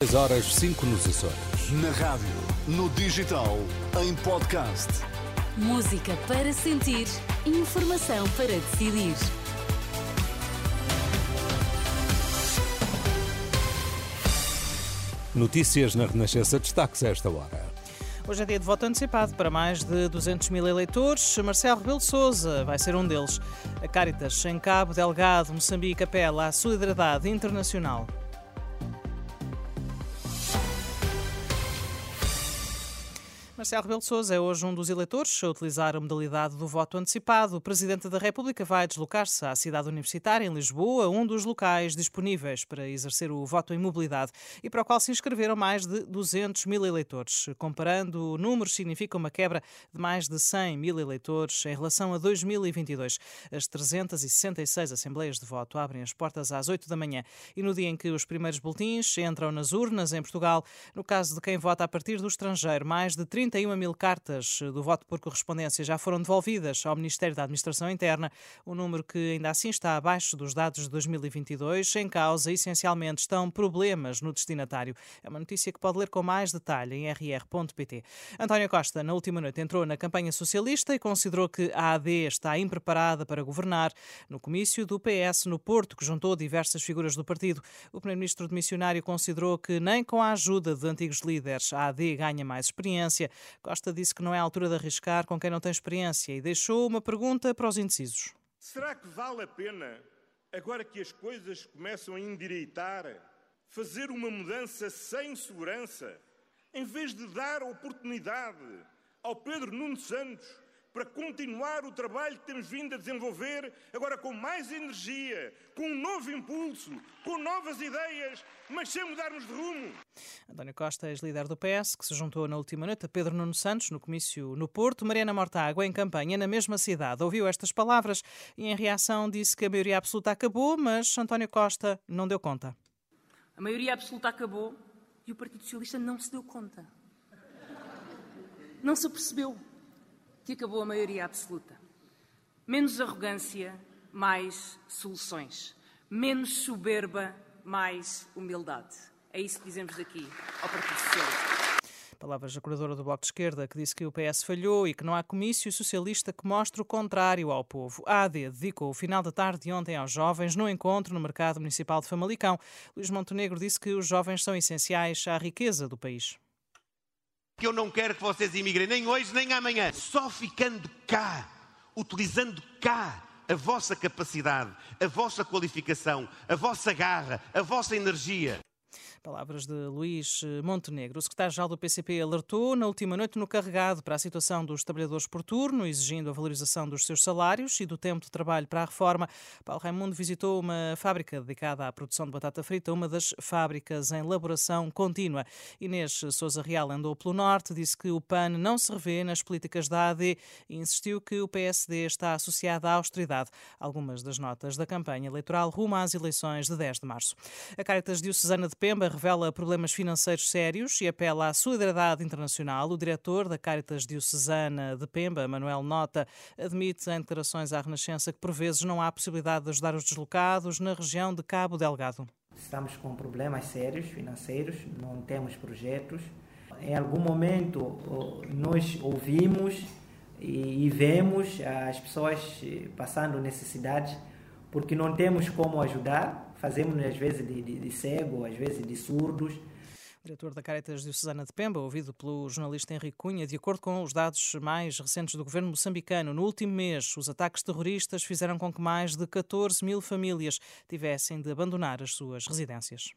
6 horas 5 nos Açores. Na rádio, no digital, em podcast. Música para sentir, informação para decidir. Notícias na Renascença, destaques a esta hora. Hoje é dia de voto antecipado para mais de 200 mil eleitores. Marcelo Rebelo de Sousa vai ser um deles. A Caritas em Cabo Delgado, Moçambique, apela à solidariedade internacional. Marcelo Rebelo de Sousa é hoje um dos eleitores a utilizar a modalidade do voto antecipado. O Presidente da República vai deslocar-se à cidade universitária, em Lisboa, um dos locais disponíveis para exercer o voto em mobilidade e para o qual se inscreveram mais de 200 mil eleitores. Comparando números, significa uma quebra de mais de 100 mil eleitores em relação a 2022. As 366 assembleias de voto abrem as portas às 8 da manhã e no dia em que os primeiros boletins entram nas urnas em Portugal, no caso de quem vota a partir do estrangeiro, mais de 30 31 mil cartas do voto por correspondência já foram devolvidas ao Ministério da Administração Interna, um número que ainda assim está abaixo dos dados de 2022. Em causa, essencialmente, estão problemas no destinatário. É uma notícia que pode ler com mais detalhe em rr.pt. António Costa, na última noite, entrou na campanha socialista e considerou que a AD está impreparada para governar. No comício do PS no Porto, que juntou diversas figuras do partido, o primeiro-ministro demissionário considerou que nem com a ajuda de antigos líderes a AD ganha mais experiência. Costa disse que não é a altura de arriscar com quem não tem experiência e deixou uma pergunta para os indecisos. Será que vale a pena, agora que as coisas começam a endireitar, fazer uma mudança sem segurança, em vez de dar oportunidade ao Pedro Nuno Santos para continuar o trabalho que temos vindo a desenvolver, agora com mais energia, com um novo impulso, com novas ideias, mas sem mudarmos de rumo. António Costa, ex-líder do PS, que se juntou na última noite a Pedro Nuno Santos no comício no Porto. Mariana Mortágua, em campanha na mesma cidade, ouviu estas palavras e, em reação, disse que a maioria absoluta acabou, mas António Costa não deu conta. A maioria absoluta acabou e o Partido Socialista não se deu conta. Não se percebeu que acabou a maioria absoluta. Menos arrogância, mais soluções. Menos soberba, mais humildade. É isso que dizemos daqui ao Partido Socialista. Palavras da coordenadora do Bloco de Esquerda, que disse que o PS falhou e que não há comício socialista que mostre o contrário ao povo. A AD dedicou o final da tarde de ontem aos jovens no encontro no Mercado Municipal de Famalicão. Luís Montenegro disse que os jovens são essenciais à riqueza do país que eu não quero que vocês imigrem nem hoje nem amanhã. Só ficando cá, utilizando cá a vossa capacidade, a vossa qualificação, a vossa garra, a vossa energia. Palavras de Luís Montenegro. O secretário-geral do PCP alertou na última noite no carregado para a situação dos trabalhadores por turno, exigindo a valorização dos seus salários e do tempo de trabalho para a reforma. Paulo Raimundo visitou uma fábrica dedicada à produção de batata frita, uma das fábricas em elaboração contínua. Inês Souza Real andou pelo norte, disse que o PAN não se revê nas políticas da AD e insistiu que o PSD está associado à austeridade. Algumas das notas da campanha eleitoral rumo às eleições de 10 de março. A Caritas Diocesana de Pemba revela problemas financeiros sérios e apela à solidariedade internacional. O diretor da Caritas Diocesana de Pemba, Manuel Nota, admite em declarações à Renascença que por vezes não há possibilidade de ajudar os deslocados na região de Cabo Delgado. Estamos com problemas sérios financeiros, não temos projetos. Em algum momento nós ouvimos e vemos as pessoas passando necessidades porque não temos como ajudar fazemos às vezes de, de, de cego, às vezes de surdos. Diretor da Caritas Diocesana de Pemba, ouvido pelo jornalista Henrique Cunha, de acordo com os dados mais recentes do governo moçambicano, no último mês, os ataques terroristas fizeram com que mais de 14 mil famílias tivessem de abandonar as suas residências.